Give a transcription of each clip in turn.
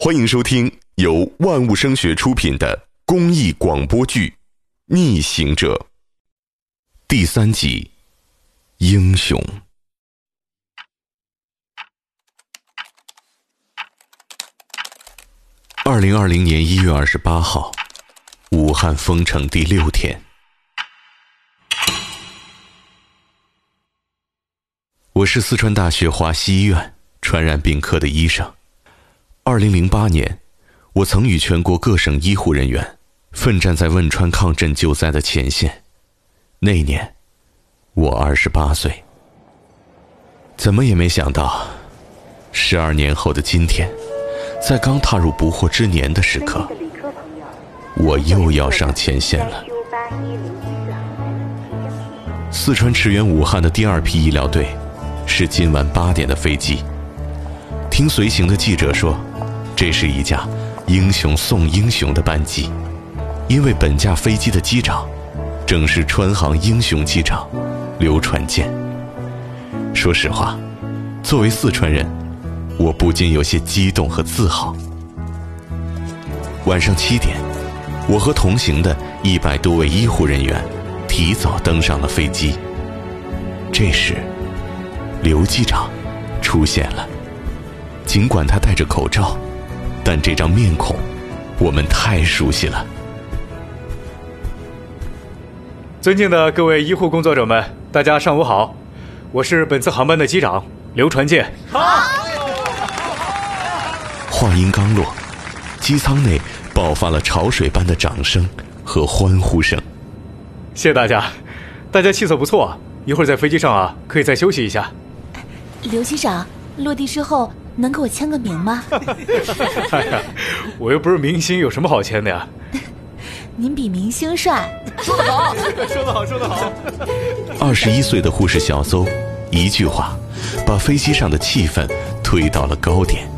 欢迎收听由万物声学出品的公益广播剧《逆行者》第三集《英雄》。二零二零年一月二十八号，武汉封城第六天，我是四川大学华西医院传染病科的医生。二零零八年，我曾与全国各省医护人员奋战在汶川抗震救灾的前线。那年，我二十八岁。怎么也没想到，十二年后的今天，在刚踏入不惑之年的时刻，我又要上前线了。四川驰援武汉的第二批医疗队，是今晚八点的飞机。听随行的记者说。这是一架英雄送英雄的班机，因为本架飞机的机长正是川航英雄机长刘传健。说实话，作为四川人，我不禁有些激动和自豪。晚上七点，我和同行的一百多位医护人员提早登上了飞机。这时，刘机长出现了，尽管他戴着口罩。但这张面孔，我们太熟悉了。尊敬的各位医护工作者们，大家上午好，我是本次航班的机长刘传健。好。话音刚落，机舱内爆发了潮水般的掌声和欢呼声。谢谢大家，大家气色不错，一会儿在飞机上啊，可以再休息一下。刘机长，落地之后。能给我签个名吗？哎呀，我又不是明星，有什么好签的呀？您比明星帅。说得好，说得好，说得好。二十一岁的护士小邹，一句话，把飞机上的气氛推到了高点。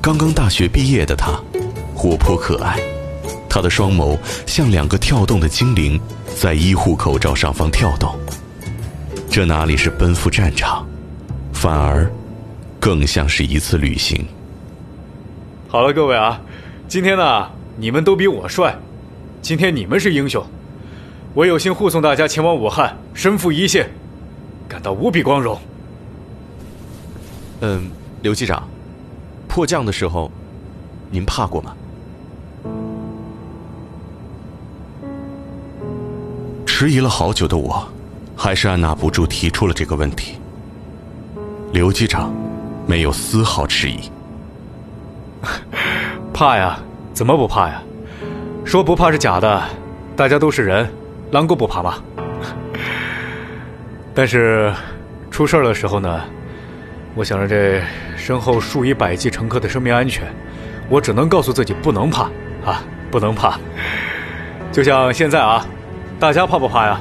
刚刚大学毕业的他，活泼可爱，他的双眸像两个跳动的精灵，在医护口罩上方跳动。这哪里是奔赴战场，反而……更像是一次旅行。好了，各位啊，今天呢，你们都比我帅，今天你们是英雄，我有幸护送大家前往武汉，身负一线，感到无比光荣。嗯，刘机长，迫降的时候，您怕过吗？迟疑了好久的我，还是按捺不住提出了这个问题。刘机长。没有丝毫迟疑。怕呀？怎么不怕呀？说不怕是假的，大家都是人，狼狗不怕吗？但是出事儿的时候呢，我想着这身后数以百计乘客的生命安全，我只能告诉自己不能怕啊，不能怕。就像现在啊，大家怕不怕呀？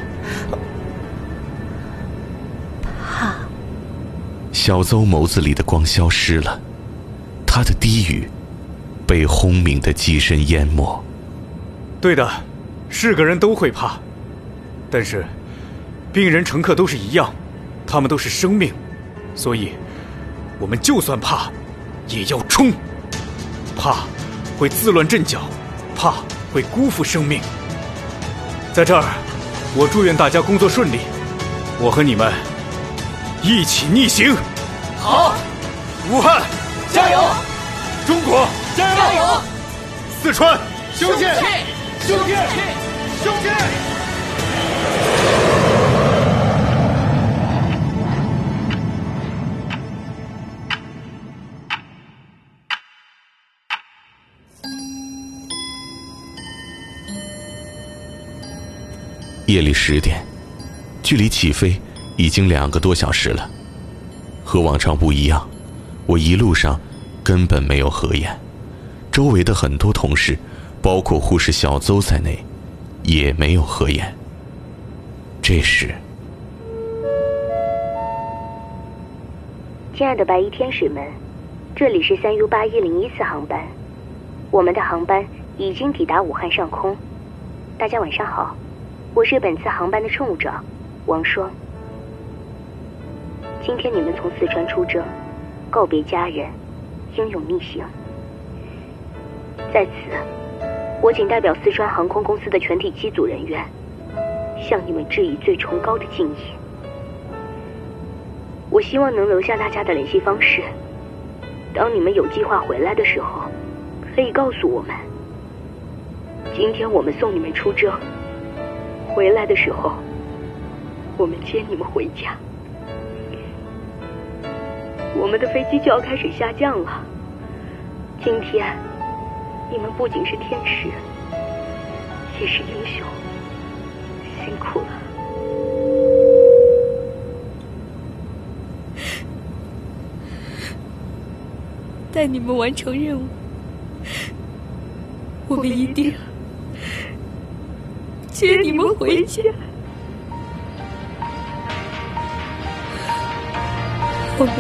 小邹眸子里的光消失了，他的低语被轰鸣的机身淹没。对的，是个人都会怕，但是病人、乘客都是一样，他们都是生命，所以我们就算怕，也要冲。怕会自乱阵脚，怕会辜负生命。在这儿，我祝愿大家工作顺利，我和你们一起逆行。好，武汉加油！中国加油！四川兄弟，兄弟，兄弟！夜里十点，距离起飞已经两个多小时了。和往常不一样，我一路上根本没有合眼，周围的很多同事，包括护士小邹在内，也没有合眼。这时，亲爱的白衣天使们，这里是三 U 八一零一次航班，我们的航班已经抵达武汉上空，大家晚上好，我是本次航班的乘务长王双。今天你们从四川出征，告别家人，英勇逆行。在此，我仅代表四川航空公司的全体机组人员，向你们致以最崇高的敬意。我希望能留下大家的联系方式，当你们有计划回来的时候，可以告诉我们。今天我们送你们出征，回来的时候，我们接你们回家。我们的飞机就要开始下降了。今天，你们不仅是天使，也是英雄，辛苦了。带你们完成任务，我们一定接你们回家。我们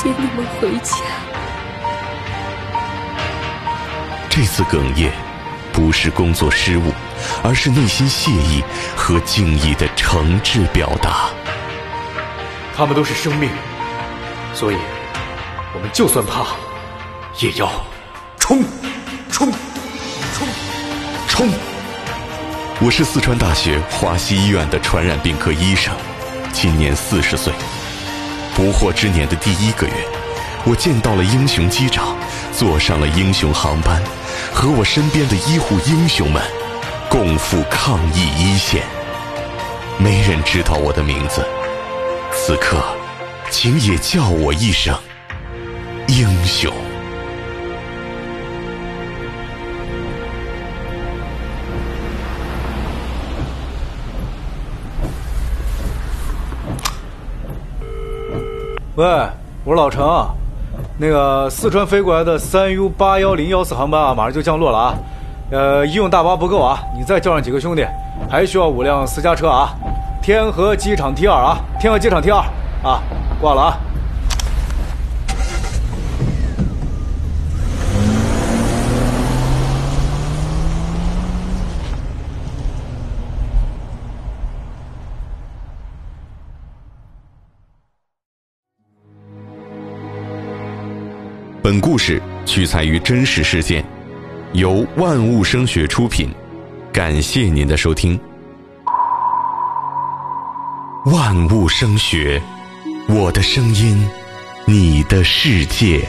接你们回家。这次哽咽，不是工作失误，而是内心谢意和敬意的诚挚表达。他们都是生命，所以，我们就算怕，也要冲，冲，冲，冲！我是四川大学华西医院的传染病科医生，今年四十岁。不惑之年的第一个月，我见到了英雄机长，坐上了英雄航班，和我身边的医护英雄们共赴抗疫一线。没人知道我的名字，此刻，请也叫我一声英雄。喂，我是老陈，那个四川飞过来的三 U 八幺零幺四航班啊，马上就降落了啊。呃，医用大巴不够啊，你再叫上几个兄弟，还需要五辆私家车啊。天河机场 T 二啊，天河机场 T 二啊，挂了啊。本故事取材于真实事件，由万物声学出品，感谢您的收听。万物声学，我的声音，你的世界。